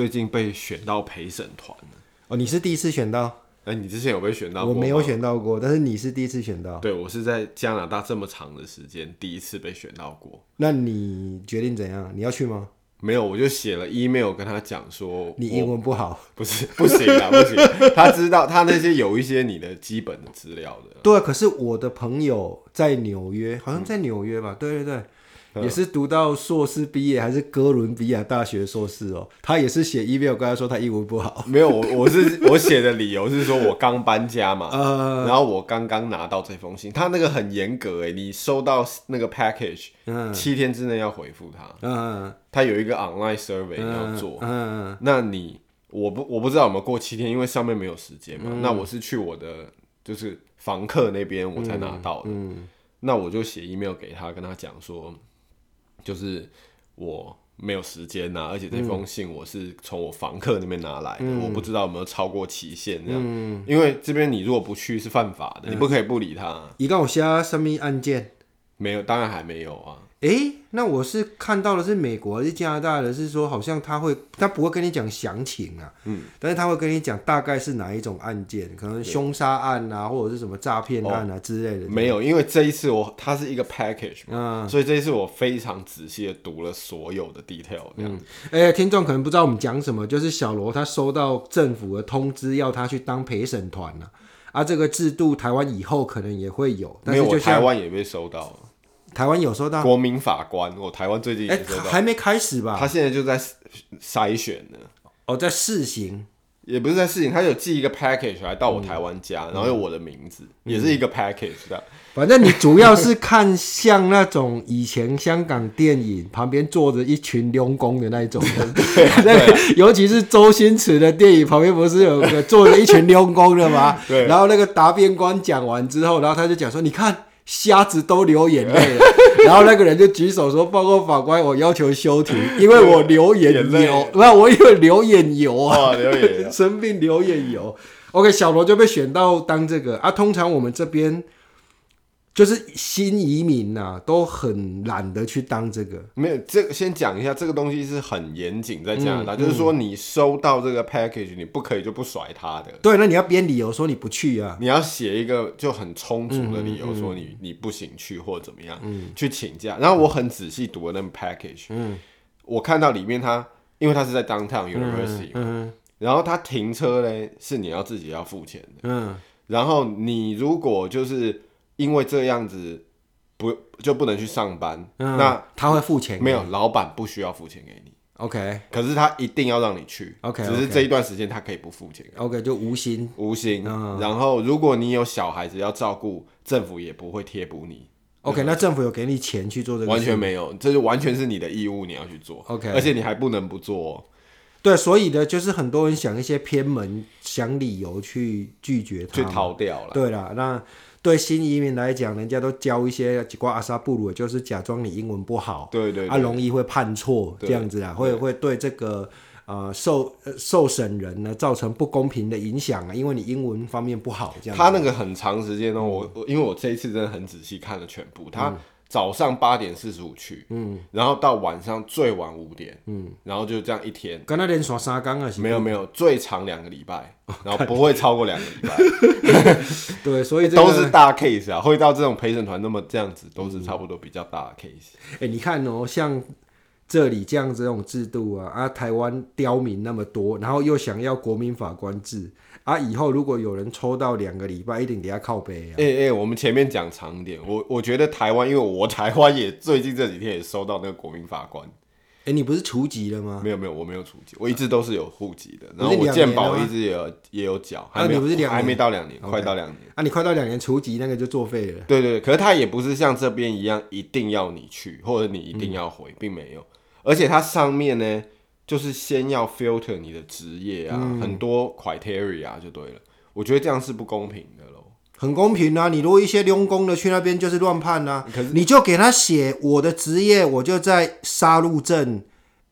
最近被选到陪审团哦，你是第一次选到？哎、欸，你之前有被选到过？我没有选到过，但是你是第一次选到。对，我是在加拿大这么长的时间第一次被选到过。那你决定怎样？你要去吗？没有，我就写了 email 跟他讲说，你英文不好，不是不行啊，不行。他知道他那些有一些你的基本的资料的。对，可是我的朋友在纽约，好像在纽约吧？嗯、对对对。也是读到硕士毕业，还是哥伦比亚大学硕士哦。他也是写 email 跟他说他英文不好。没有，我我是我写的理由是说我刚搬家嘛，呃、然后我刚刚拿到这封信，他那个很严格哎，你收到那个 package，、嗯、七天之内要回复他。嗯，他有一个 online survey 要做。嗯，那你我不我不知道有没有过七天，因为上面没有时间嘛。嗯、那我是去我的就是房客那边我才拿到的。那我就写 email 给他，跟他讲说。就是我没有时间呐、啊，而且这封信我是从我房客那边拿来的，嗯、我不知道有没有超过期限这样。嗯、因为这边你如果不去是犯法的，嗯、你不可以不理他。你跟我下什么案件？没有，当然还没有啊。诶、欸，那我是看到的是美国还是加拿大的，是说好像他会，他不会跟你讲详情啊，嗯，但是他会跟你讲大概是哪一种案件，可能凶杀案啊，或者是什么诈骗案啊之类的。没有，因为这一次我它是一个 package 嘛，嗯，所以这一次我非常仔细的读了所有的 detail 这样。嗯，哎、欸，听众可能不知道我们讲什么，就是小罗他收到政府的通知，要他去当陪审团了，啊，这个制度台湾以后可能也会有，但是就没有，我台湾也被收到了。台湾有收到国民法官，我台湾最近哎、欸、还没开始吧？他现在就在筛选呢。哦，在试行，也不是在试行，他有寄一个 package 来到我台湾家，嗯、然后有我的名字，嗯、也是一个 package 的。反正你主要是看像那种以前香港电影旁边坐着一群佣工的那种的，对，对，尤其是周星驰的电影旁边不是有个坐着一群佣工的吗？对，然后那个答辩官讲完之后，然后他就讲说：“你看。”瞎子都流眼泪了，然后那个人就举手说：“报告法官，我要求休庭，因为我流眼油，不是我因为流眼油啊，流眼油 生病流眼油。” OK，小罗就被选到当这个啊。通常我们这边。就是新移民呐、啊，都很懒得去当这个。没有，这个先讲一下，这个东西是很严谨，在加拿大，嗯、就是说你收到这个 package，你不可以就不甩他的。对，那你要编理由说你不去啊，你要写一个就很充足的理由说你、嗯、你不行去或者怎么样，嗯、去请假。然后我很仔细读了那个 package，嗯，我看到里面他，因为他是在 downtown university，嗯，嗯然后他停车嘞是你要自己要付钱的，嗯，然后你如果就是。因为这样子不就不能去上班？嗯、那他会付钱？没有，老板不需要付钱给你。OK，可是他一定要让你去。OK，只是这一段时间他可以不付钱。OK，就无薪，无薪。嗯、然后如果你有小孩子要照顾，政府也不会贴补你。OK，那政府有给你钱去做这个？完全没有，这就完全是你的义务，你要去做。OK，而且你还不能不做哦。对，所以呢，就是很多人想一些偏门，想理由去拒绝他，去逃掉了。对了，那。对新移民来讲，人家都教一些几挂阿萨布鲁，就是假装你英文不好，对对，对，啊，容易会判错这样子啊，对会会对这个呃受受审人呢造成不公平的影响啊，因为你英文方面不好这样。他那个很长时间呢，我我因为我这一次真的很仔细看了全部，他。嗯早上八点四十五去，嗯，然后到晚上最晚五点，嗯，然后就这样一天。跟他连耍沙缸啊？没有没有，最长两个礼拜，然后不会超过两个礼拜。对，所以都是大 case 啊，会到这种陪审团那么这样子，都是差不多比较大的 case。哎，你看哦，像这里这样子这种制度啊，啊，台湾刁民那么多，然后又想要国民法官制。啊！以后如果有人抽到两个礼拜，一定得要靠背啊！哎哎、欸欸，我们前面讲长一点，我我觉得台湾，因为我台湾也最近这几天也收到那个国民法官。哎、欸，你不是除籍了吗？没有没有，我没有除籍，我一直都是有户籍的。然后我健保一直也有也有缴，还没有，啊、你不是还没到两年，快到两年。啊，你快到两年除籍那个就作废了。对，对对，可是他也不是像这边一样一定要你去，或者你一定要回，嗯、并没有。而且它上面呢，就是先要 filter 你的职业啊，嗯、很多 criteria 就对了。我觉得这样是不公平的喽，很公平啊！你如果一些佣工的去那边就是乱判啊，可是你就给他写我的职业，我就在杀戮镇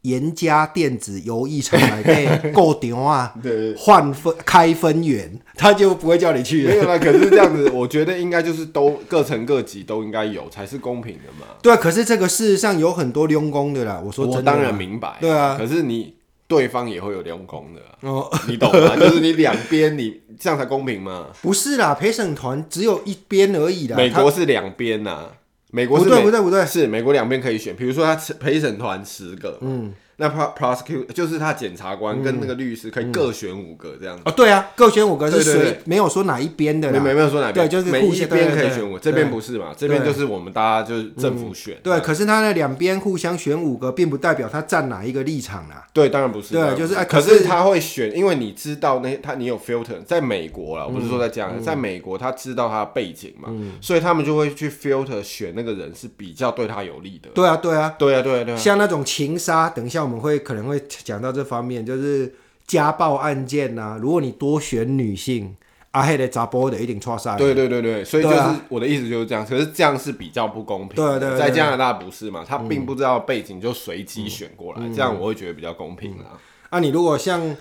严家电子游艺场来给购点啊，对，换分开分员，他就不会叫你去了。没有啦，可是这样子，我觉得应该就是都各层各级都应该有才是公平的嘛。对啊，可是这个事实上有很多佣工的啦。我说真的，我当然明白。对啊，可是你。对方也会有两公的哦，你懂吗？就是你两边，你这样才公平嘛？不是啦，陪审团只有一边而已啦。美国是两边呐，美国是不对不对不对，是美国两边可以选，比如说他陪审团十个，嗯。那 prosecute 就是他检察官跟那个律师可以各选五个这样子。哦，对啊，各选五个是谁？没有说哪一边的，没没没有说哪边，对，就是每一边可以选五，这边不是嘛？这边就是我们大家就是政府选。对，可是他那两边互相选五个，并不代表他站哪一个立场啊。对，当然不是。对，就是可是他会选，因为你知道那他你有 filter，在美国啦，我不是说在这样，在美国他知道他的背景嘛，所以他们就会去 filter 选那个人是比较对他有利的。对啊，对啊，对啊，对啊，对啊。像那种情杀，等一下我们会可能会。讲到这方面，就是家暴案件呐、啊。如果你多选女性，阿黑的砸波的一定错杀。对对对对，所以就是我的意思就是这样。可是这样是比较不公平。对对，在加拿大不是嘛？他并不知道背景就随机选过来，这样我会觉得比较公平啦。啊，你如果像。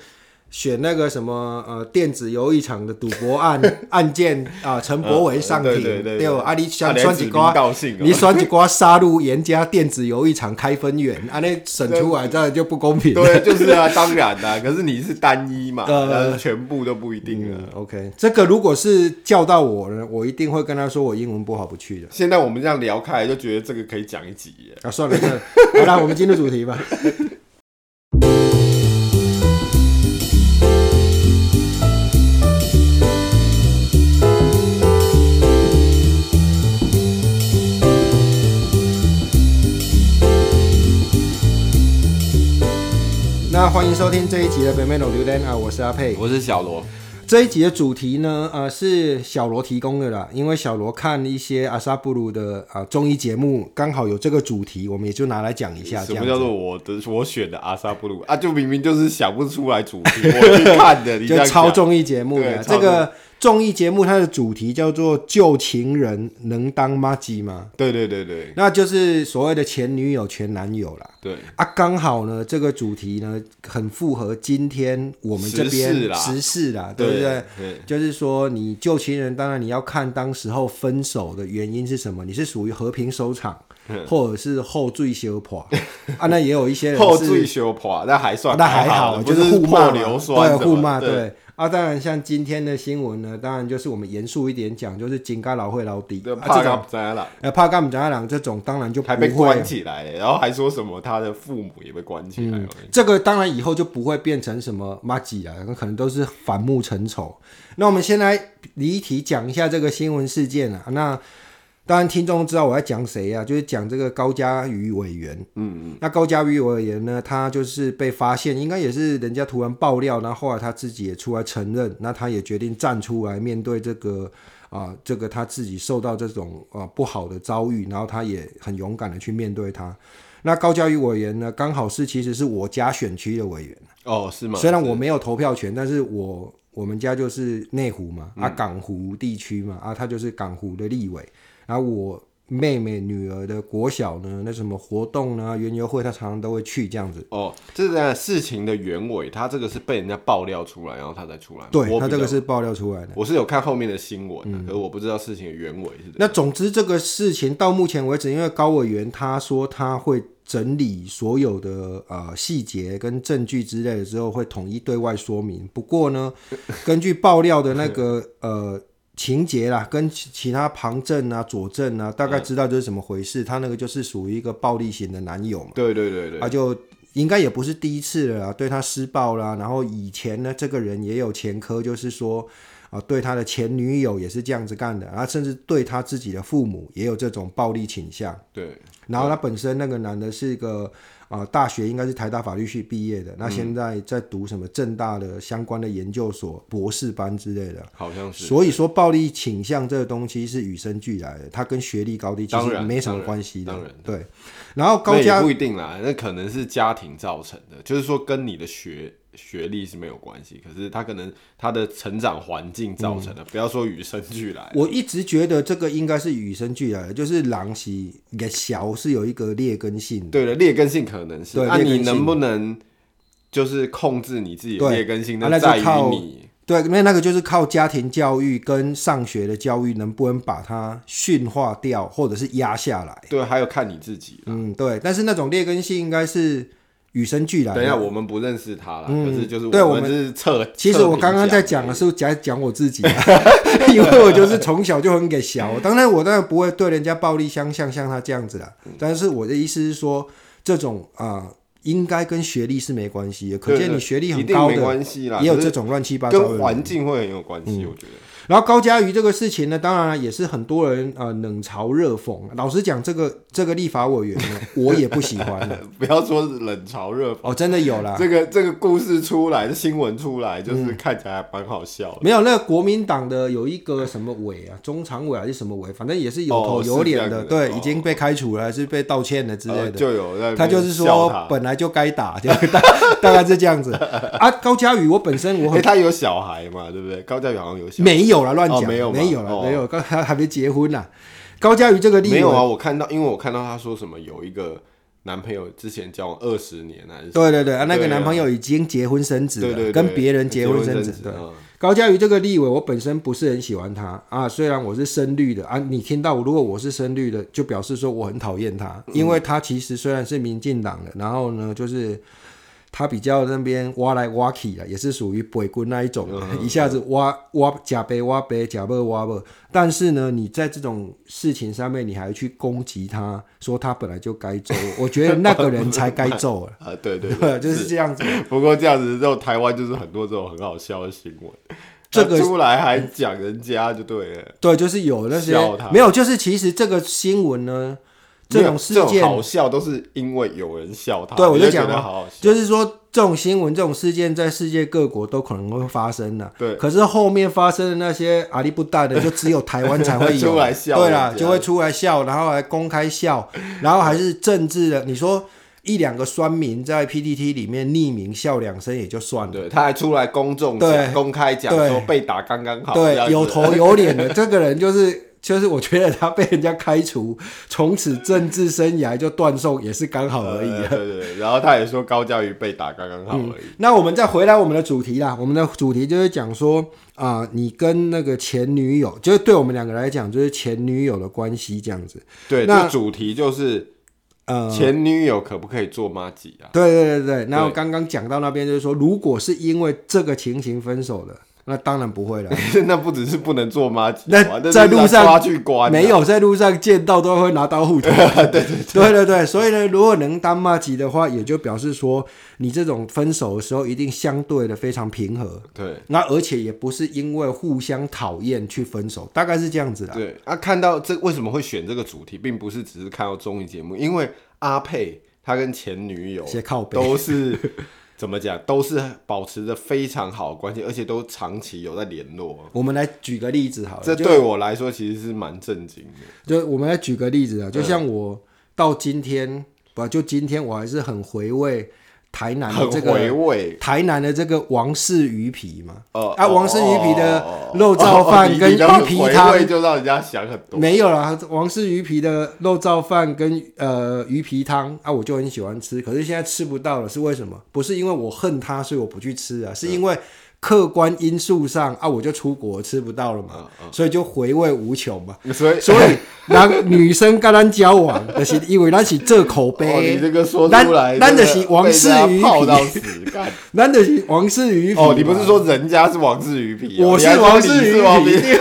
选那个什么呃电子游艺场的赌博案 案件啊，陈柏伟上庭，对啊，你想选几瓜？你选几瓜杀入严家电子游艺场开分院，啊，那审出来这样就不公平。对，就是啊，当然啦。可是你是单一嘛，呃，全部都不一定啊。OK，这个如果是叫到我呢，我一定会跟他说我英文不好不去的。现在我们这样聊开来，就觉得这个可以讲一集啊。算了算了，好啦，我们进入主题吧。那欢迎收听这一集的北美浪流连啊，我是阿佩，我是小罗。这一集的主题呢，呃，是小罗提供的啦，因为小罗看一些阿萨布鲁的啊综艺节目，刚好有这个主题，我们也就拿来讲一下。什么叫做我的我选的阿萨布鲁啊？就明明就是想不出来主题，我去看的，你就超综艺节目的这个。综艺节目它的主题叫做“旧情人能当妈鸡吗？”对对对对，那就是所谓的前女友、前男友啦。对啊，刚好呢，这个主题呢很符合今天我们这边时事啦，对不对？对，就是说你旧情人，当然你要看当时候分手的原因是什么，你是属于和平收场，或者是后坠修破啊？那也有一些人 后坠修破，那还算 那还好，就是互骂流酸，对互骂对。啊，当然，像今天的新闻呢，当然就是我们严肃一点讲，就是金刚老会老底，怕干不在了，呃，怕干不在了，这种当然就不会还被关起来，然后还说什么他的父母也被关起来，这个当然以后就不会变成什么马吉了，可能都是反目成仇。那我们先来离题讲一下这个新闻事件啊，那。当然，听众知道我在讲谁呀？就是讲这个高嘉瑜委员。嗯嗯。那高嘉瑜委员呢，他就是被发现，应该也是人家突然爆料，然后后来他自己也出来承认，那他也决定站出来面对这个啊、呃，这个他自己受到这种啊、呃、不好的遭遇，然后他也很勇敢的去面对他。那高嘉瑜委员呢，刚好是其实是我家选区的委员。哦，是吗？虽然我没有投票权，但是我我们家就是内湖嘛，啊港湖地区嘛，啊他就是港湖的立委。然后我妹妹女儿的国小呢，那什么活动呢，园游会，她常常都会去这样子。哦，这个事情的原委，他这个是被人家爆料出来，然后他才出来。对，他这个是爆料出来的。我是有看后面的新闻，嗯、可是我不知道事情的原委是。那总之这个事情到目前为止，因为高委员他说他会整理所有的呃细节跟证据之类的之后，会统一对外说明。不过呢，根据爆料的那个呃。情节啦，跟其其他旁证啊、佐证啊，大概知道这是怎么回事。嗯、他那个就是属于一个暴力型的男友嘛。对对对对。他就应该也不是第一次了，对他施暴啦。然后以前呢，这个人也有前科，就是说啊，对他的前女友也是这样子干的，然后甚至对他自己的父母也有这种暴力倾向。对。然后他本身那个男的是一个。啊、呃，大学应该是台大法律系毕业的，那现在在读什么正大的相关的研究所博士班之类的，好像是。所以说，暴力倾向这个东西是与生俱来的，它跟学历高低其实没什么关系的。对。然后高家不一定啦，那可能是家庭造成的，就是说跟你的学。学历是没有关系，可是他可能他的成长环境造成的，嗯、不要说与生俱来。我一直觉得这个应该是与生俱来的，就是狼是个小是有一个劣根性。对的，劣根性可能是。那、啊、你能不能就是控制你自己的劣根性？那在于你。对，因为那个就是靠家庭教育跟上学的教育，能不能把它驯化掉，或者是压下来？对，还有看你自己。嗯，对。但是那种劣根性应该是。与生俱来。等一下，我们不认识他了，可、嗯、是就是对我们是测。其实我刚刚在讲的是讲讲我自己，因为我就是从小就很给小。当然，我当然不会对人家暴力相向，像他这样子啦。但是我的意思是说，这种啊。呃应该跟学历是没关系的，可见你学历很高的，也有这种乱七八糟的。跟环境会很有关系，我觉得。然后高嘉瑜这个事情呢，当然也是很多人呃冷嘲热讽。老实讲，这个这个立法委员呢，我也不喜欢。不要说冷嘲热讽哦，真的有啦。这个这个故事出来，这新闻出来，就是看起来还蛮好笑的。没有，那个国民党的有一个什么委啊，中常委还是什么委，反正也是有头有脸的，对，已经被开除了，还是被道歉了之类的。就有他就是说本来就该打，就 大大概是这样子啊。高嘉瑜，我本身我很他有小孩嘛，对不对？高嘉瑜好像有小孩。没有。有了乱讲，没有没有了，没有，刚还 还没结婚呢。高嘉瑜这个例子没有啊，我看到，因为我看到他说什么有一个男朋友之前交往二十年还是对对对啊，那个男朋友已经结婚生子了，跟别人结婚生子。对，高嘉瑜这个立委，我本身不是很喜欢他啊，虽然我是深绿的啊，你听到如果我是深绿的，就表示说我很讨厌他，因为他其实虽然是民进党的，然后呢就是。他比较那边挖来挖去啊，也是属于北棍那一种，嗯、一下子挖挖假北挖北假北挖北。但是呢，你在这种事情上面，你还去攻击他，说他本来就该揍，我觉得那个人才该揍啊！啊，对对对，就是这样子。不过这样子之后，台湾就是很多这种很好笑的新闻，这个 出来还讲人家就对了。对，就是有那些没有，就是其实这个新闻呢。这种事件好笑，都是因为有人笑他。对，我就讲了，好好笑，就是说这种新闻、这种事件在世界各国都可能会发生的。对，可是后面发生的那些阿里不大的，就只有台湾才会有。出来笑，对啦，就会出来笑，然后还公开笑，然后还是政治的。你说一两个酸民在 PTT 里面匿名笑两声也就算了，对，他还出来公众对公开讲说被打刚刚好，对，有头有脸的这个人就是。就是我觉得他被人家开除，从此政治生涯就断送，也是刚好而已。对对对，然后他也说高嘉瑜被打刚刚好而已。那我们再回来我们的主题啦，我们的主题就是讲说啊、呃，你跟那个前女友，就是对我们两个来讲，就是前女友的关系这样子。对，那主题就是呃，前女友可不可以做妈吉啊？对对对对，然后刚刚讲到那边就是说，如果是因为这个情形分手的。那当然不会了，那不只是不能做吗？那在路上没有在路上见到都会拿刀护头。对 对对，对对对，所以呢，如果能当妈吉的话，也就表示说你这种分手的时候一定相对的非常平和。对，那而且也不是因为互相讨厌去分手，大概是这样子的。对，啊，看到这为什么会选这个主题，并不是只是看到综艺节目，因为阿佩他跟前女友都是。怎么讲，都是保持着非常好的关系，而且都长期有在联络。我们来举个例子好了，这对我来说其实是蛮震惊的。就我们来举个例子啊，就像我到今天，嗯、不就今天我还是很回味。台南的这个台南的这个王氏鱼皮嘛，啊，王氏鱼皮的肉燥饭跟鱼皮汤就让人家想很多。没有啦，王氏鱼皮的肉燥饭跟呃鱼皮汤啊，我就很喜欢吃，可是现在吃不到了，是为什么？不是因为我恨它，所以我不去吃啊，是因为。客观因素上啊，我就出国吃不到了嘛，嗯嗯、所以就回味无穷嘛。所以，所以男女生跟咱交往，就是因为咱是这口碑。哦、你这个说出来，咱的是王氏鱼皮，咱的是王氏鱼皮。哦，你不是说人家是王氏鱼皮，我是王氏鱼皮。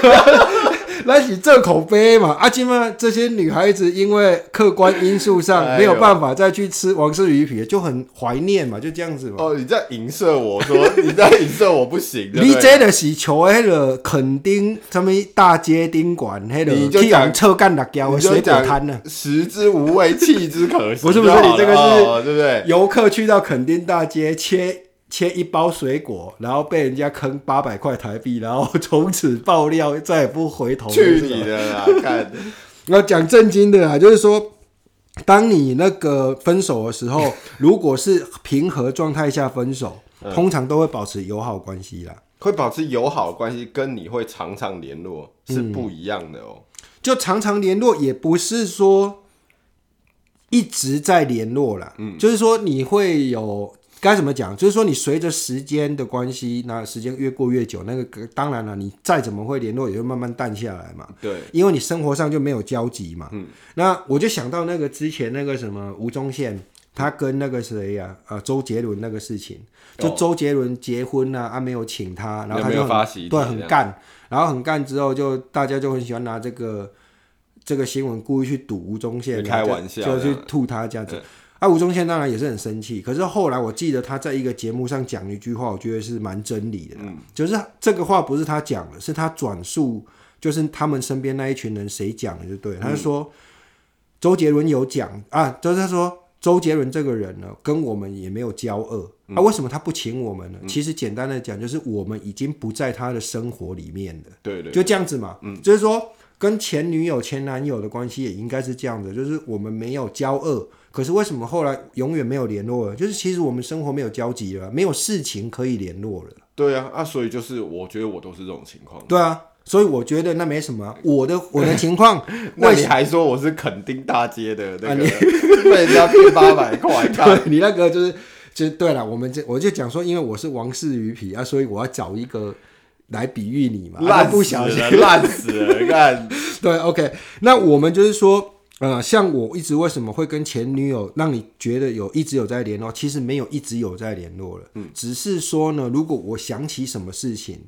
那是这口碑嘛？阿金嘛，这些女孩子因为客观因素上没有办法再去吃王氏鱼皮，就很怀念嘛，就这样子嘛。哦，你在影射我说，你在影射我不行。你真的是求那个垦丁什么大街宾馆，那个去讲车干辣椒的水果摊呢？食之无味，弃之可惜。不是不是，你这个是对不对？游客去到垦丁大街切。切一包水果，然后被人家坑八百块台币，然后从此爆料，再也不回头。去你的啦！看，要讲正经的啊，就是说，当你那个分手的时候，如果是平和状态下分手，嗯、通常都会保持友好关系啦。会保持友好关系，跟你会常常联络是不一样的哦。就常常联络，也不是说一直在联络啦。嗯，就是说你会有。该怎么讲？就是说，你随着时间的关系，那时间越过越久，那个当然了，你再怎么会联络，也会慢慢淡下来嘛。对，因为你生活上就没有交集嘛。嗯，那我就想到那个之前那个什么吴宗宪他跟那个谁呀、啊，呃，周杰伦那个事情，就周杰伦结婚啊，啊没有请他，然后他就很对很干，然后很干之后就大家就很喜欢拿这个这个新闻故意去堵吴宗宪，开玩笑就，就去吐他这样子。啊，吴宗宪当然也是很生气，可是后来我记得他在一个节目上讲一句话，我觉得是蛮真理的，嗯，就是这个话不是他讲的，是他转述，就是他们身边那一群人谁讲的就对，他就说、嗯、周杰伦有讲啊，就是他说周杰伦这个人呢，跟我们也没有交恶，那、啊，为什么他不请我们呢？嗯、其实简单的讲，就是我们已经不在他的生活里面了，对，对对，就这样子嘛，嗯，就是说跟前女友、前男友的关系也应该是这样的，就是我们没有交恶。可是为什么后来永远没有联络了？就是其实我们生活没有交集了，没有事情可以联络了。对啊，啊，所以就是我觉得我都是这种情况。对啊，所以我觉得那没什么。我的我的情况，那你还说我是垦丁大街的那个，被人家骗八百块？你那个就是就对了。我们这我就讲说，因为我是王氏鱼皮啊，所以我要找一个来比喻你嘛。烂不？小心，烂死了，你看。对，OK，那我们就是说。呃，像我一直为什么会跟前女友让你觉得有一直有在联络？其实没有一直有在联络了，嗯，只是说呢，如果我想起什么事情，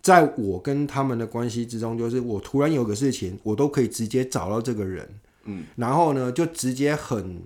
在我跟他们的关系之中，就是我突然有个事情，我都可以直接找到这个人，嗯，然后呢，就直接很。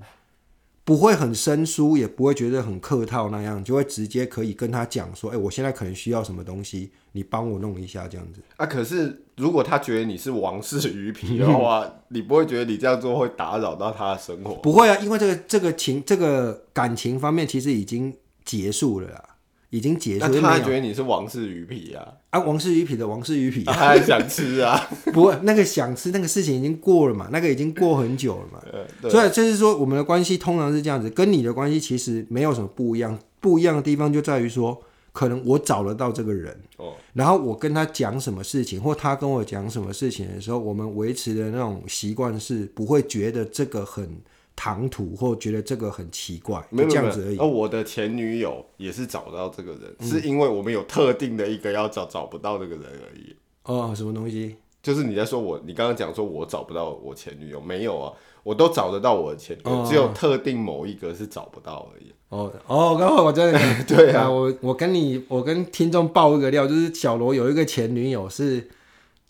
不会很生疏，也不会觉得很客套那样，就会直接可以跟他讲说：“哎，我现在可能需要什么东西，你帮我弄一下这样子。”啊，可是如果他觉得你是王室鱼皮的话，你不会觉得你这样做会打扰到他的生活？不会啊，因为这个这个情这个感情方面其实已经结束了啦。已经结束，那他还觉得你是王氏鱼皮啊？啊，王氏鱼皮的王氏鱼皮，他还想吃啊？不会，那个想吃那个事情已经过了嘛？那个已经过很久了嘛？所以就是说，我们的关系通常是这样子，跟你的关系其实没有什么不一样。不一样的地方就在于说，可能我找得到这个人，哦，然后我跟他讲什么事情，或他跟我讲什么事情的时候，我们维持的那种习惯是不会觉得这个很。唐突，或觉得这个很奇怪，没有这样子而已。而我的前女友也是找到这个人，嗯、是因为我们有特定的一个要找找不到这个人而已。哦，什么东西？就是你在说我，你刚刚讲说我找不到我前女友，没有啊，我都找得到我的前女友，哦、只有特定某一个是找不到而已。哦哦，刚好我在 对啊，我我跟你，我跟听众爆一个料，就是小罗有一个前女友是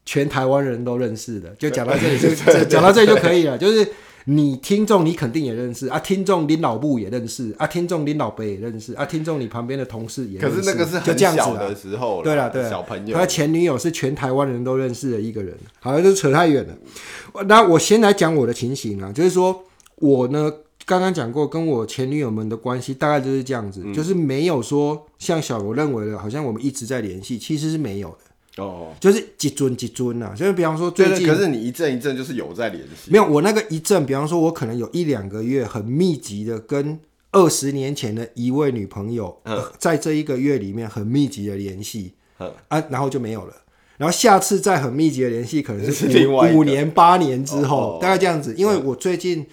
全台湾人都认识的，就讲到这里就 讲到这里就可以了，就是。你听众你肯定也认识啊，听众林老布也认识啊，听众林老伯也认识啊，听众你旁边的同事也认识。可是那个是很小的时候了，对了对了，小朋友。他前女友是全台湾人都认识的一个人，好像就扯太远了。那我先来讲我的情形啊，就是说我呢刚刚讲过，跟我前女友们的关系大概就是这样子，嗯、就是没有说像小罗认为的，好像我们一直在联系，其实是没有的。哦，就是几尊几尊啊？就是比方说最近，可是你一阵一阵就是有在联系，没有我那个一阵，比方说我可能有一两个月很密集的跟二十年前的一位女朋友，呃、在这一个月里面很密集的联系，嗯、啊，然后就没有了，然后下次再很密集的联系，可能是五五年八年之后，大概这样子，因为我最近。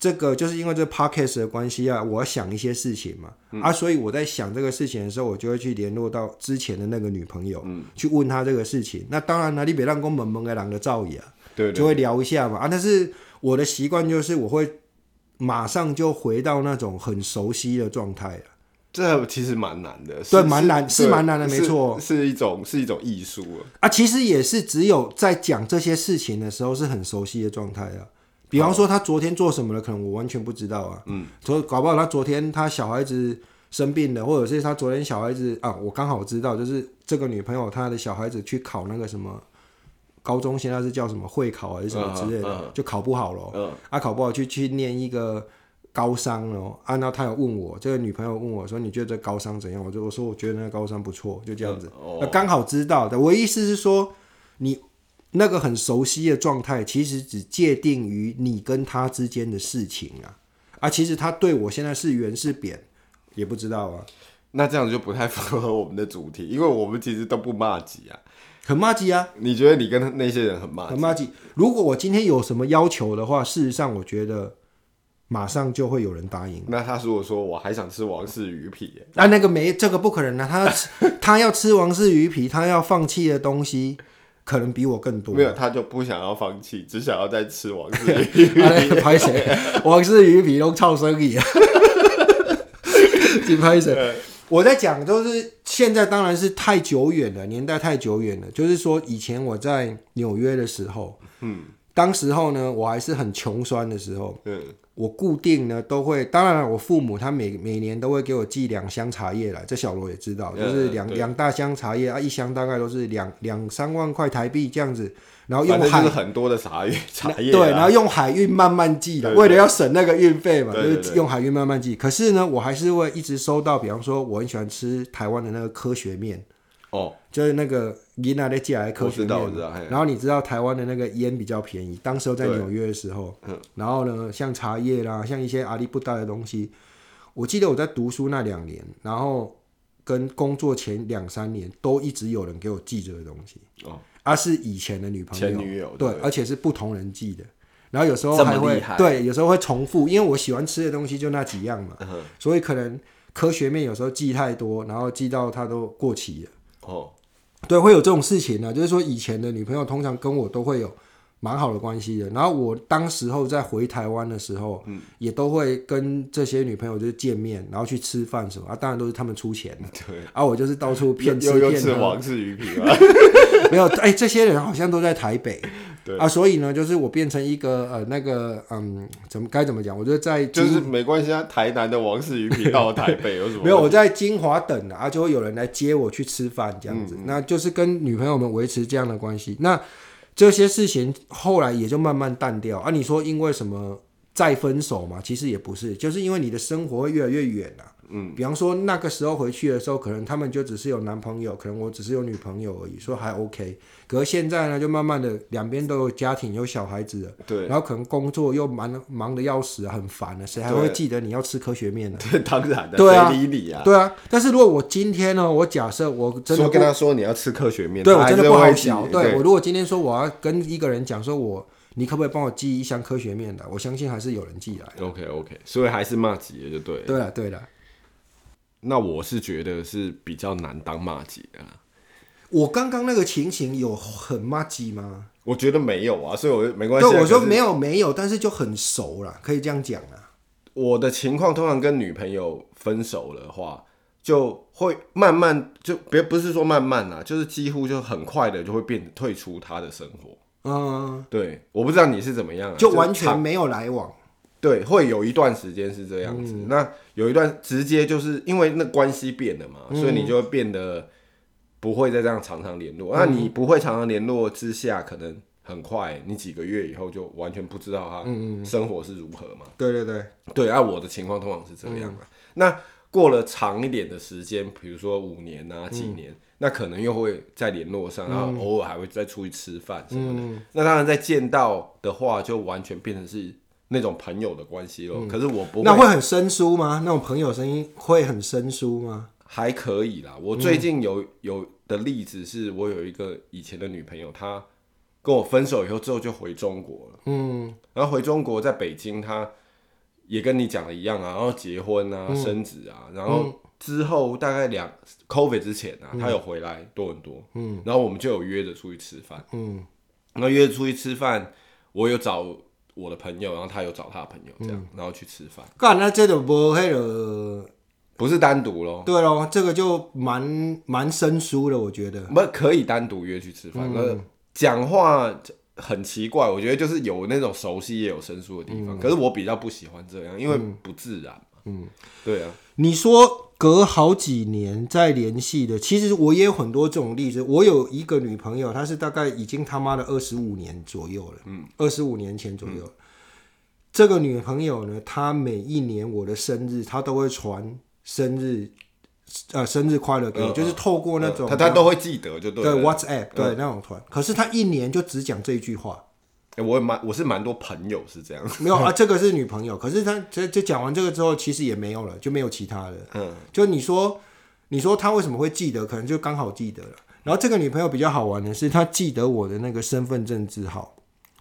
这个就是因为这 podcast 的关系啊，我要想一些事情嘛，嗯、啊，所以我在想这个事情的时候，我就会去联络到之前的那个女朋友，嗯、去问她这个事情。那当然了，你别让公门门的狼的造谣，对，对，就会聊一下嘛，啊，但是我的习惯就是我会马上就回到那种很熟悉的状态了。这其实蛮难的，对，蛮难，是蛮难的，没错，是一种是一种艺术啊。其实也是只有在讲这些事情的时候是很熟悉的状态啊。比方说他昨天做什么了，可能我完全不知道啊。嗯，所以搞不好他昨天他小孩子生病了，或者是他昨天小孩子啊，我刚好知道，就是这个女朋友她的小孩子去考那个什么高中，现在是叫什么会考还是什么之类的，嗯嗯、就考不好了。嗯，啊，考不好去去念一个高商了。啊，然后他有问我，这个女朋友问我说：“你觉得这高商怎样？”我就我说：“我觉得那个高商不错。”就这样子。嗯、哦，刚好知道的。我意思是说你。那个很熟悉的状态，其实只界定于你跟他之间的事情啊，啊，其实他对我现在是圆是扁，也不知道啊。那这样就不太符合我们的主题，因为我们其实都不骂鸡啊，很骂鸡啊。你觉得你跟那些人很骂？很骂鸡。如果我今天有什么要求的话，事实上我觉得马上就会有人答应。那他如果说我还想吃王氏鱼皮，啊，那个没这个不可能啊，他 他要吃王氏鱼皮，他要放弃的东西。可能比我更多。没有，他就不想要放弃，只想要再吃王氏鱼皮。拍谁？王氏鱼皮都超生意啊！你拍谁？我在讲，就是现在当然是太久远了，年代太久远了。就是说，以前我在纽约的时候，嗯，当时候呢，我还是很穷酸的时候，嗯。我固定呢都会，当然我父母他每每年都会给我寄两箱茶叶来，这小罗也知道，就是两两大箱茶叶啊，一箱大概都是两两三万块台币这样子，然后用海很多的茶叶 茶叶，对，然后用海运慢慢寄的，为了要省那个运费嘛，就是用海运慢慢寄。可是呢，我还是会一直收到，比方说我很喜欢吃台湾的那个科学面。哦，就是那个伊那的寄来科学面，然后你知道台湾的那个烟比较便宜，当时候在纽约的时候，然后呢，像茶叶啦，像一些阿里不达的东西，我记得我在读书那两年，然后跟工作前两三年，都一直有人给我寄这个东西，哦，而是以前的女朋友，前女友，对，而且是不同人寄的，然后有时候还会，对，有时候会重复，因为我喜欢吃的东西就那几样嘛，所以可能科学面有时候寄太多，然后寄到它都过期了。哦，对，会有这种事情呢、啊。就是说，以前的女朋友通常跟我都会有蛮好的关系的。然后我当时候在回台湾的时候，嗯，也都会跟这些女朋友就是见面，然后去吃饭什么啊，当然都是他们出钱的。对，啊，我就是到处骗吃骗喝。王氏鱼皮 没有，哎，这些人好像都在台北。对啊，所以呢，就是我变成一个呃，那个嗯，怎么该怎么讲？我觉得在就是没关系啊。台南的王氏鱼皮到台北 有什么？没有，我在金华等啊，就会有人来接我去吃饭这样子。嗯、那就是跟女朋友们维持这样的关系。那这些事情后来也就慢慢淡掉啊。你说因为什么再分手嘛？其实也不是，就是因为你的生活会越来越远了、啊。嗯，比方说那个时候回去的时候，可能他们就只是有男朋友，可能我只是有女朋友而已，说还 OK。可是现在呢，就慢慢的两边都有家庭，有小孩子了，对，然后可能工作又忙忙的要死，很烦了，谁还会记得你要吃科学面呢？对，当然的，对啊，理你啊，对啊。但是如果我今天呢，我假设我真的说跟他说你要吃科学面，对我真的不好笑。对，我如果今天说我要跟一个人讲说我，你可不可以帮我寄一箱科学面来？我相信还是有人寄来。OK OK，所以还是麻吉就对了。对了，对的。那我是觉得是比较难当骂姐啊。我刚刚那个情形有很麻吉吗？我觉得没有啊，所以我没关系。对，我说没有没有，但是就很熟了，可以这样讲啊。我的情况通常跟女朋友分手的话，就会慢慢就别不是说慢慢啊，就是几乎就很快的就会变退出她的生活。嗯，对，我不知道你是怎么样啊，就完全没有来往。对，会有一段时间是这样子。嗯、那有一段直接就是因为那关系变了嘛，嗯、所以你就会变得不会再这样常常联络。嗯、那你不会常常联络之下，可能很快你几个月以后就完全不知道他生活是如何嘛？对对对对。啊，我的情况通常是这样嘛。嗯、那过了长一点的时间，比如说五年啊几年，嗯、那可能又会再联络上，然后偶尔还会再出去吃饭什么的。嗯、那当然在见到的话，就完全变成是。那种朋友的关系咯，嗯、可是我不会。那会很生疏吗？那种朋友声音会很生疏吗？还可以啦。我最近有有的例子是，我有一个以前的女朋友，她跟我分手以后之后就回中国了。嗯，然后回中国在北京，她也跟你讲的一样啊，然后结婚啊，嗯、生子啊，然后之后大概两 COVID 之前啊，她有回来多很多。嗯，然后我们就有约着出去吃饭。嗯，然后约着出去吃饭，我有找。我的朋友，然后他有找他的朋友，这样，然后去吃饭。干，那这种不会了，不是单独咯。对咯，这个就蛮蛮生疏的，我觉得。不可以单独约去吃饭，那讲话很奇怪，我觉得就是有那种熟悉也有生疏的地方。可是我比较不喜欢这样，因为不自然。嗯，对啊。你说隔好几年再联系的，其实我也有很多这种例子。我有一个女朋友，她是大概已经他妈的二十五年左右了，嗯，二十五年前左右。嗯、这个女朋友呢，她每一年我的生日，她都会传生日，呃，生日快乐给我，嗯、就是透过那种，她她都会记得，就对，对 WhatsApp 对、嗯、那种团。可是她一年就只讲这一句话。我蛮我是蛮多朋友是这样，没有啊，这个是女朋友，可是他这这讲完这个之后，其实也没有了，就没有其他的。嗯，就你说，你说他为什么会记得？可能就刚好记得了。然后这个女朋友比较好玩的是，她记得我的那个身份证字号，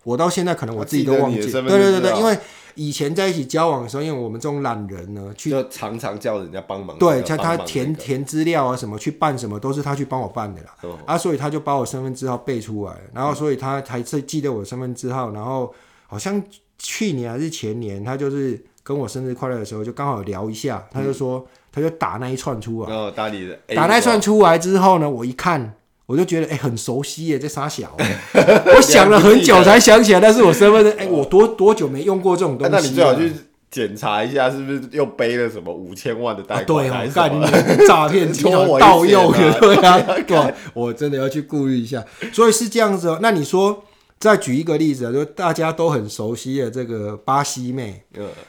我到现在可能我自己都忘记。对对对对，因为以前在一起交往的时候，因为我们这种懒人呢，去就常常叫人家帮忙，对，叫他填填资料啊，什么去办什么，都是他去帮我办的啦。哦、啊，所以他就把我身份证号背出来，然后所以他还是记得我身份证号，然后好像去年还是前年，他就是跟我生日快乐的时候，就刚好聊一下，他就说、嗯、他就打那一串出来，哦、打你的，打那一串出来之后呢，我一看。我就觉得哎、欸，很熟悉耶，这啥小？我想了很久才想起来，但是我身份证哎，我多多久没用过这种东西、啊？那你最好去检查一下，是不是又背了什么五千万的贷款？啊、对，干你诈骗集团 盗用的，对啊，对，我真的要去顾虑一下。所以是这样子哦。那你说，再举一个例子，就大家都很熟悉的这个巴西妹。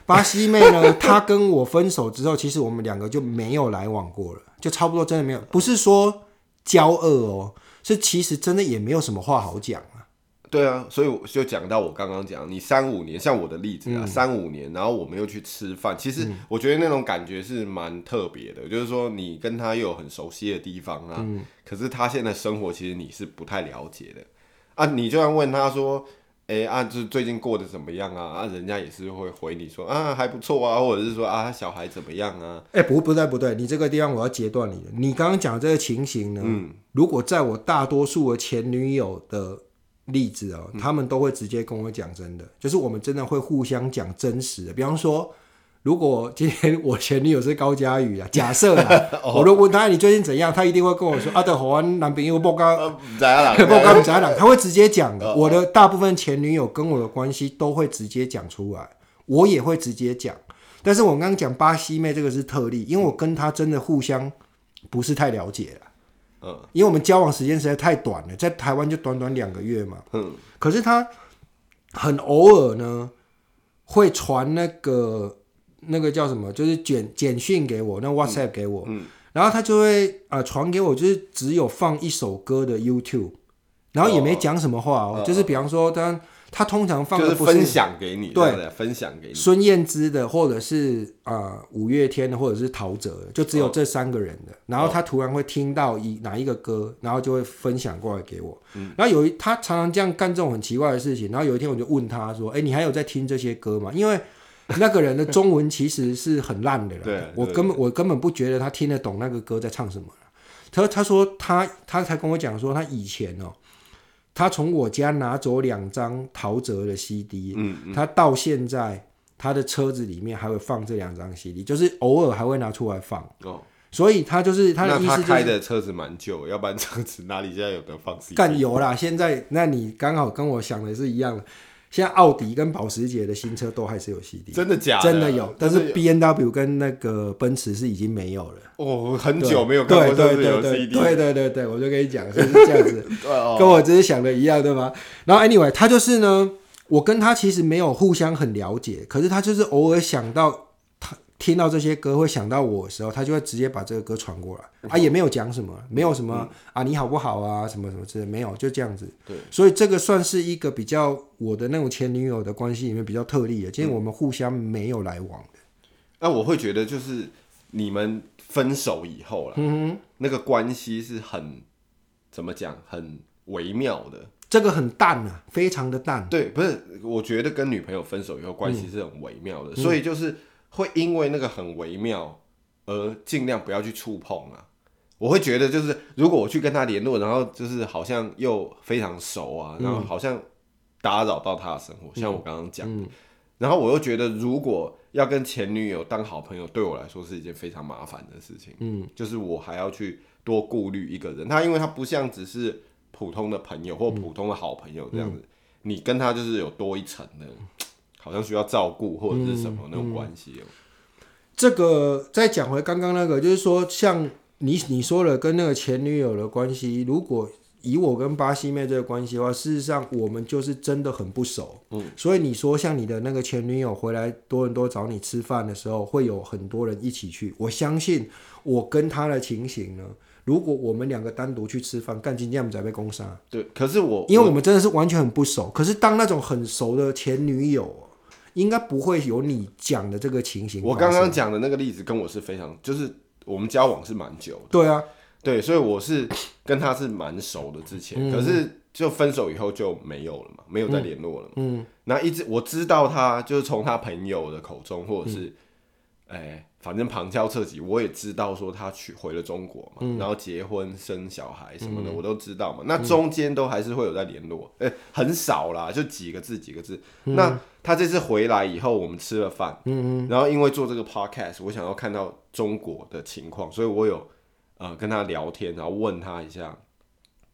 巴西妹呢，她跟我分手之后，其实我们两个就没有来往过了，就差不多真的没有，不是说。交恶哦，是其实真的也没有什么话好讲啊。对啊，所以我就讲到我刚刚讲，你三五年，像我的例子啊，嗯、三五年，然后我们又去吃饭，其实我觉得那种感觉是蛮特别的，嗯、就是说你跟他又有很熟悉的地方啊，嗯、可是他现在生活其实你是不太了解的啊，你就要问他说。哎，啊，就是最近过得怎么样啊？啊，人家也是会回你说啊，还不错啊，或者是说啊，小孩怎么样啊？哎，不，不对，不对，你这个地方我要截断你了。你刚刚讲的这个情形呢，嗯，如果在我大多数的前女友的例子哦，嗯，他们都会直接跟我讲真的，就是我们真的会互相讲真实的，比方说。如果今天我前女友是高嘉宇啊，假设啊，我都问他你最近怎样，他一定会跟我说啊，对，和男朋友不高，不高，不在 他会直接讲的。我的大部分前女友跟我的关系都会直接讲出来，我也会直接讲。但是我刚刚讲巴西妹这个是特例，因为我跟她真的互相不是太了解了，嗯，因为我们交往时间实在太短了，在台湾就短短两个月嘛，嗯，可是她很偶尔呢会传那个。那个叫什么？就是简简讯给我，那 WhatsApp 给我，嗯嗯、然后他就会啊传、呃、给我，就是只有放一首歌的 YouTube，然后也没讲什么话哦，哦就是比方说他他通常放的不是，是分享给你，对，对分享给你孙燕姿的，或者是啊、呃、五月天的，或者是陶喆的，就只有这三个人的。哦、然后他突然会听到一哪一个歌，然后就会分享过来给我。嗯、然后有一他常常这样干这种很奇怪的事情。然后有一天我就问他说：“哎，你还有在听这些歌吗？”因为 那个人的中文其实是很烂的了，对我根本我根本不觉得他听得懂那个歌在唱什么。他他说他他才跟我讲说他以前哦，他从我家拿走两张陶喆的 CD，嗯嗯，他到现在他的车子里面还会放这两张 CD，就是偶尔还会拿出来放哦。所以他就是他的意思，就是，他开的车子蛮旧，要不然这样子哪里现在有得放 CD？干油啦！现在那你刚好跟我想的是一样的。现在奥迪跟保时捷的新车都还是有 CD，真的假的？真的有，但是 B N W 跟那个奔驰是已经没有了。哦，很久没有看过对对对。对对对对，我就跟你讲，就是这样子，跟我只是想的一样，对吗？然后 anyway，他就是呢，我跟他其实没有互相很了解，可是他就是偶尔想到。听到这些歌会想到我的时候，他就会直接把这个歌传过来啊，也没有讲什么，没有什么啊，你好不好啊，什么什么之类，没有，就这样子。对，所以这个算是一个比较我的那种前女友的关系里面比较特例的，其实我们互相没有来往的。那我会觉得就是你们分手以后了，嗯哼，那个关系是很怎么讲，很微妙的，这个很淡啊，非常的淡。对，不是，我觉得跟女朋友分手以后关系是很微妙的，所以就是。会因为那个很微妙而尽量不要去触碰啊！我会觉得就是，如果我去跟他联络，然后就是好像又非常熟啊，然后好像打扰到他的生活，嗯、像我刚刚讲的，嗯、然后我又觉得，如果要跟前女友当好朋友，对我来说是一件非常麻烦的事情。嗯，就是我还要去多顾虑一个人，他因为他不像只是普通的朋友或普通的好朋友这样子，嗯、你跟他就是有多一层的。好像需要照顾或者是什么那种关系、嗯嗯、这个再讲回刚刚那个，就是说像你你说了跟那个前女友的关系，如果以我跟巴西妹这个关系的话，事实上我们就是真的很不熟。嗯，所以你说像你的那个前女友回来多伦多找你吃饭的时候，会有很多人一起去。我相信我跟他的情形呢，如果我们两个单独去吃饭，干今天我们才被攻杀。对，可是我因为我们真的是完全很不熟。可是当那种很熟的前女友。应该不会有你讲的这个情形。我刚刚讲的那个例子跟我是非常，就是我们交往是蛮久的。对啊，对，所以我是跟他是蛮熟的之前。嗯、可是就分手以后就没有了嘛，没有再联络了嘛。嗯，那一直我知道他就是从他朋友的口中，或者是，哎、嗯。欸反正旁敲侧击，我也知道说他去回了中国嘛，嗯、然后结婚生小孩什么的，我都知道嘛。嗯、那中间都还是会有在联络，哎、欸，很少啦，就几个字几个字。嗯、那他这次回来以后，我们吃了饭，嗯嗯，然后因为做这个 podcast，我想要看到中国的情况，所以我有呃跟他聊天，然后问他一下，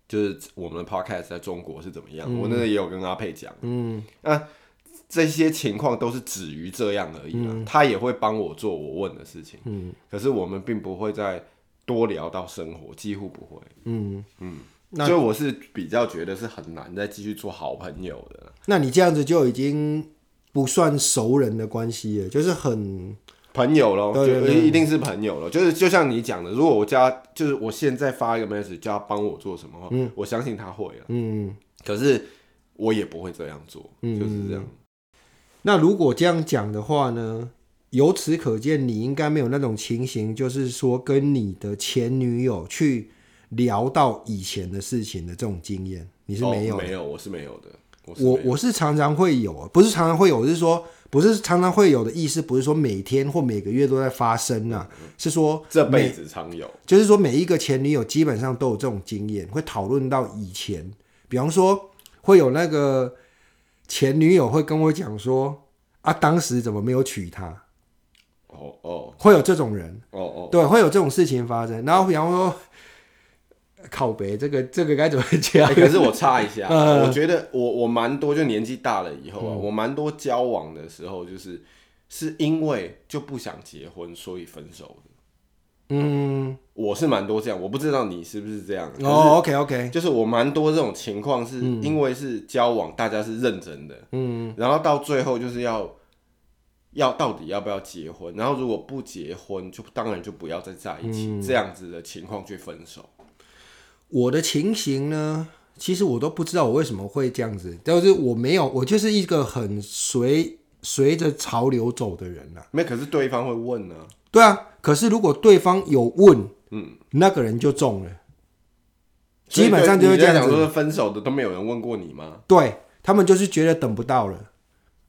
就是我们的 podcast 在中国是怎么样。嗯、我那个也有跟阿佩讲，嗯。啊。这些情况都是止于这样而已，嗯、他也会帮我做我问的事情，嗯、可是我们并不会再多聊到生活，几乎不会。嗯。嗯，所以我是比较觉得是很难再继续做好朋友的。那你这样子就已经不算熟人的关系了，就是很朋友咯，对对对，就一定是朋友咯。就是就像你讲的，如果我加，就是我现在发一个 message 叫他帮我做什么话，嗯、我相信他会了。嗯，可是我也不会这样做，嗯、就是这样。那如果这样讲的话呢？由此可见，你应该没有那种情形，就是说跟你的前女友去聊到以前的事情的这种经验，你是没有、哦？没有，我是没有的。我我，我是常常会有，不是常常会有，我是说不是常常会有的意思，不是说每天或每个月都在发生啊，嗯、是说这辈子常有，就是说每一个前女友基本上都有这种经验，会讨论到以前，比方说会有那个。前女友会跟我讲说：“啊，当时怎么没有娶她？”哦哦，会有这种人哦哦，对，会有这种事情发生。然后比方说，靠北这个这个该怎么讲？欸，可是我插一下，嗯，我觉得我我蛮多，就年纪大了以后啊，嗯，我蛮多交往的时候，就是是因为就不想结婚，所以分手的。嗯，我是蛮多这样，我不知道你是不是这样。哦，OK OK，就是我蛮多这种情况，是因为是交往，大家是认真的，嗯，然后到最后就是要要到底要不要结婚，然后如果不结婚，就当然就不要再在一起，嗯，这样子的情况去分手。我的情形呢，其实我都不知道我为什么会这样子，就是我没有，我就是一个很随随着潮流走的人啊。没，可是对方会问呢。对啊，可是如果对方有问，嗯，那个人就中了，基本上就是这样子。说分手的都没有人问过你吗？对，他们就是觉得等不到了，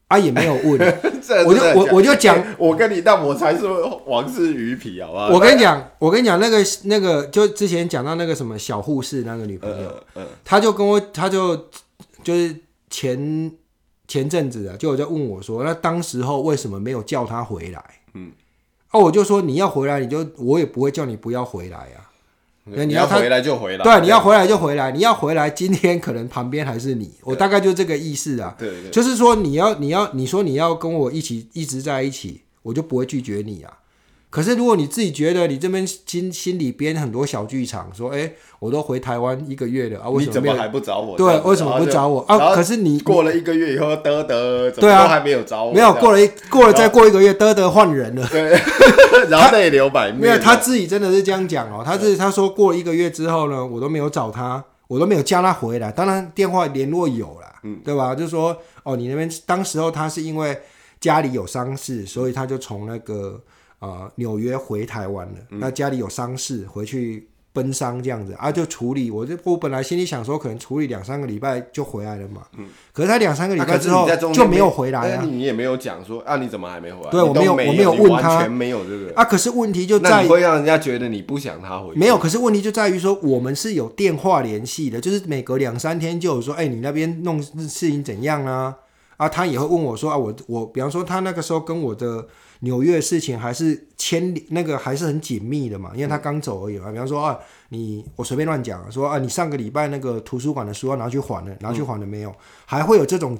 啊，也没有问，我就我我就讲，我跟你，但我才是王氏鱼皮，好不好？我跟你讲，我跟你讲，那个那个，就之前讲到那个什么小护士那个女朋友，嗯，他就跟我，她就就是前前阵子啊，就有在问我说，那当时候为什么没有叫她回来？嗯。哦，我就说你要回来，你就我也不会叫你不要回来啊。你要回来就回来，对，你要回来就回来。你要回来，今天可能旁边还是你，我大概就这个意思啊。对对，就是说你要你要你说你要跟我一起一直在一起，我就不会拒绝你啊。可是如果你自己觉得你这边心心里编很多小剧场，说哎，我都回台湾一个月了啊，为什么还不找我？对，为什么不找我啊？可是你过了一个月以后，得得，对啊，还没有找我，没有过了一过了再过一个月，得得换人了，对，然后泪流满面。没有，他自己真的是这样讲哦，他自己他说过了一个月之后呢，我都没有找他，我都没有叫他回来，当然电话联络有了，嗯，对吧？就是说哦，你那边当时候他是因为家里有丧事，所以他就从那个。啊，纽约回台湾了，嗯、那家里有丧事，回去奔丧这样子啊，就处理。我就我本来心里想说，可能处理两三个礼拜就回来了嘛。嗯，可是他两三个礼拜之后就没有回来啊。你也没有讲说啊，你怎么还没回来？对，我没有，我没有问他，完全没有这个啊。可是问题就在于，会让人家觉得你不想他回。没有，可是问题就在于说，我们是有电话联系的，就是每隔两三天就有说，哎，你那边弄事情怎样啊？啊，他也会问我说啊，我我，比方说他那个时候跟我的。纽约的事情还是牵那个还是很紧密的嘛，因为他刚走而已嘛。比方说啊，你我随便乱讲说啊，你上个礼拜那个图书馆的书要拿去还了，拿去还了没有？还会有这种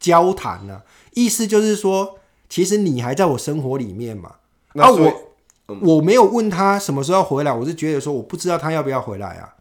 交谈呢？意思就是说，其实你还在我生活里面嘛。啊，我我没有问他什么时候要回来，我是觉得说我不知道他要不要回来啊。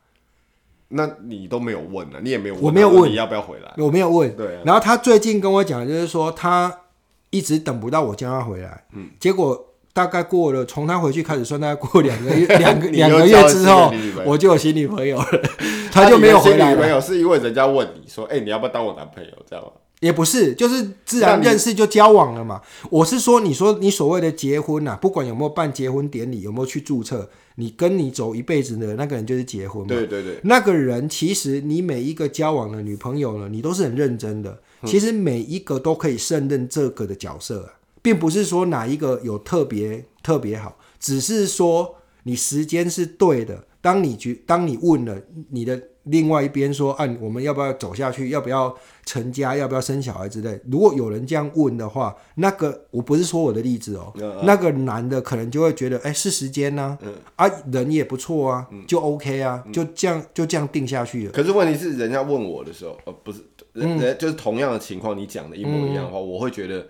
那你都没有问啊，你也没有问，我没有问你要不要回来，我没有问。对。然后他最近跟我讲，就是说他。一直等不到我叫他回来，嗯，结果大概过了，从他回去开始算，大概过两个月，两个两个月之后，我就有新女朋友了，他就没有回来。新女朋友是因为人家问你说，哎，你要不要当我男朋友？这样吗？也不是，就是自然认识就交往了嘛。我是说，你说你所谓的结婚呐、啊，不管有没有办结婚典礼，有没有去注册，你跟你走一辈子的那个人就是结婚嘛。对对对，那个人其实你每一个交往的女朋友呢，你都是很认真的。其实每一个都可以胜任这个的角色啊，并不是说哪一个有特别特别好，只是说你时间是对的。当你觉，当你问了你的。另外一边说，啊，我们要不要走下去？要不要成家？要不要生小孩之类？如果有人这样问的话，那个我不是说我的例子哦，嗯、那个男的可能就会觉得，哎，是时间呢、啊，嗯、啊，人也不错啊，就 OK 啊，嗯、就这样就这样定下去了。可是问题是，人家问我的时候，呃，不是，人家就是同样的情况，你讲的一模一样的话，嗯、我会觉得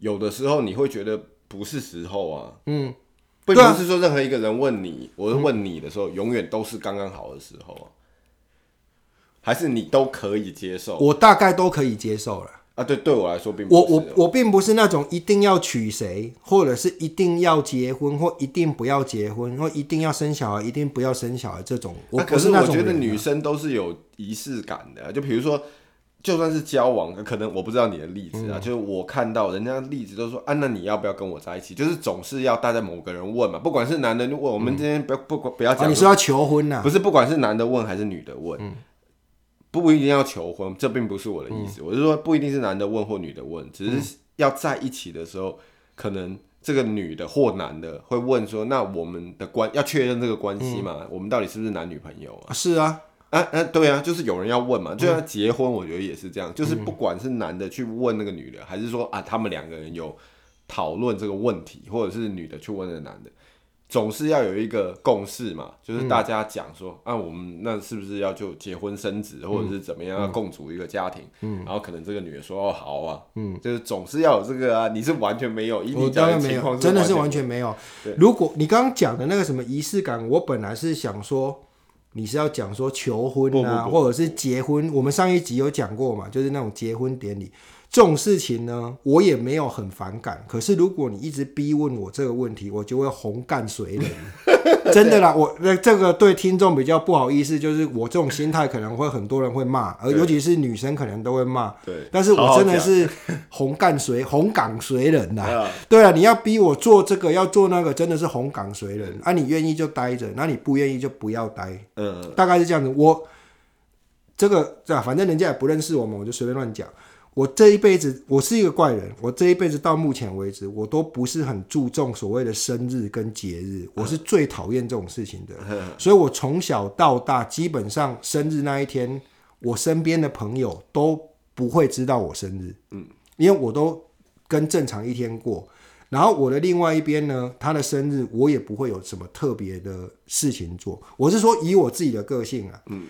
有的时候你会觉得不是时候啊，嗯，并不是说任何一个人问你，我问你的时候，嗯、永远都是刚刚好的时候啊。还是你都可以接受？我大概都可以接受了啊。对，对我来说并不是我我我并不是那种一定要娶谁，或者是一定要结婚，或一定不要结婚，或一定要生小孩，一定不要生小孩这种。我可是我觉得女生都是有仪式感的，就比如说，就算是交往，可能我不知道你的例子啊，嗯、就是我看到人家例子都说啊，那你要不要跟我在一起？就是总是要大家某个人问嘛，不管是男的问，我们今天不要不管不要讲、啊，你说要求婚呐、啊？不是，不管是男的问还是女的问。嗯不一定要求婚，这并不是我的意思。嗯、我是说，不一定是男的问或女的问，只是要在一起的时候，嗯、可能这个女的或男的会问说：“那我们的关要确认这个关系嘛？嗯、我们到底是不是男女朋友啊？”是啊，啊啊，对啊，就是有人要问嘛。就像结婚，我觉得也是这样，嗯、就是不管是男的去问那个女的，还是说啊，他们两个人有讨论这个问题，或者是女的去问那个男的。总是要有一个共识嘛，就是大家讲说，嗯、啊，我们那是不是要就结婚生子，或者是怎么样，要共组一个家庭？嗯，然后可能这个女的说，哦，好啊，嗯，就是总是要有这个啊。你是完全没有，我当然没有，真的是完全没有。如果你刚刚讲的那个什么仪式感，我本来是想说，你是要讲说求婚啊，不不不或者是结婚。我们上一集有讲过嘛，就是那种结婚典礼。这种事情呢，我也没有很反感。可是如果你一直逼问我这个问题，我就会红干水冷。真的啦，我那这个对听众比较不好意思，就是我这种心态可能会很多人会骂，而尤其是女生可能都会骂。对，但是我真的是红干随 红港随人呐。对啊，你要逼我做这个，要做那个，真的是红港随人。啊，你愿意就待着，那你不愿意就不要待。嗯，大概是这样子。我这个这样，反正人家也不认识我们，我就随便乱讲。我这一辈子，我是一个怪人。我这一辈子到目前为止，我都不是很注重所谓的生日跟节日。我是最讨厌这种事情的。所以我从小到大，基本上生日那一天，我身边的朋友都不会知道我生日。嗯，因为我都跟正常一天过。然后我的另外一边呢，他的生日我也不会有什么特别的事情做。我是说，以我自己的个性啊。嗯。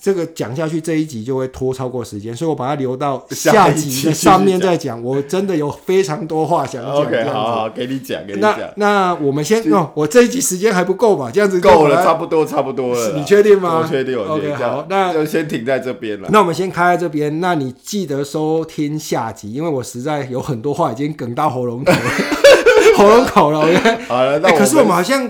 这个讲下去，这一集就会拖超过时间，所以我把它留到下集的上面再讲。我真的有非常多话想讲。OK，好好，给你讲，给你讲。那那我们先哦，我这一集时间还不够吧？这样子够了，差不多，差不多了。你确定吗？我确定，我确定。OK，好，那就先停在这边了。那我们先开在这边。那你记得收听下集，因为我实在有很多话已经哽到喉咙口，喉咙口了。OK，好了，那可是我们好像。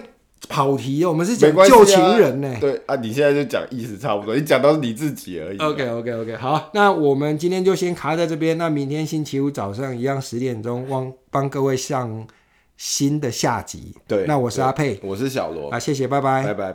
跑题，我们是讲旧情人呢、欸。对啊，你现在就讲意思差不多，你讲到你自己而已。OK OK OK，好，那我们今天就先卡在这边。那明天星期五早上一样十点钟，帮帮各位上新的下集。对，那我是阿佩，我是小罗啊，谢谢，拜拜，拜拜。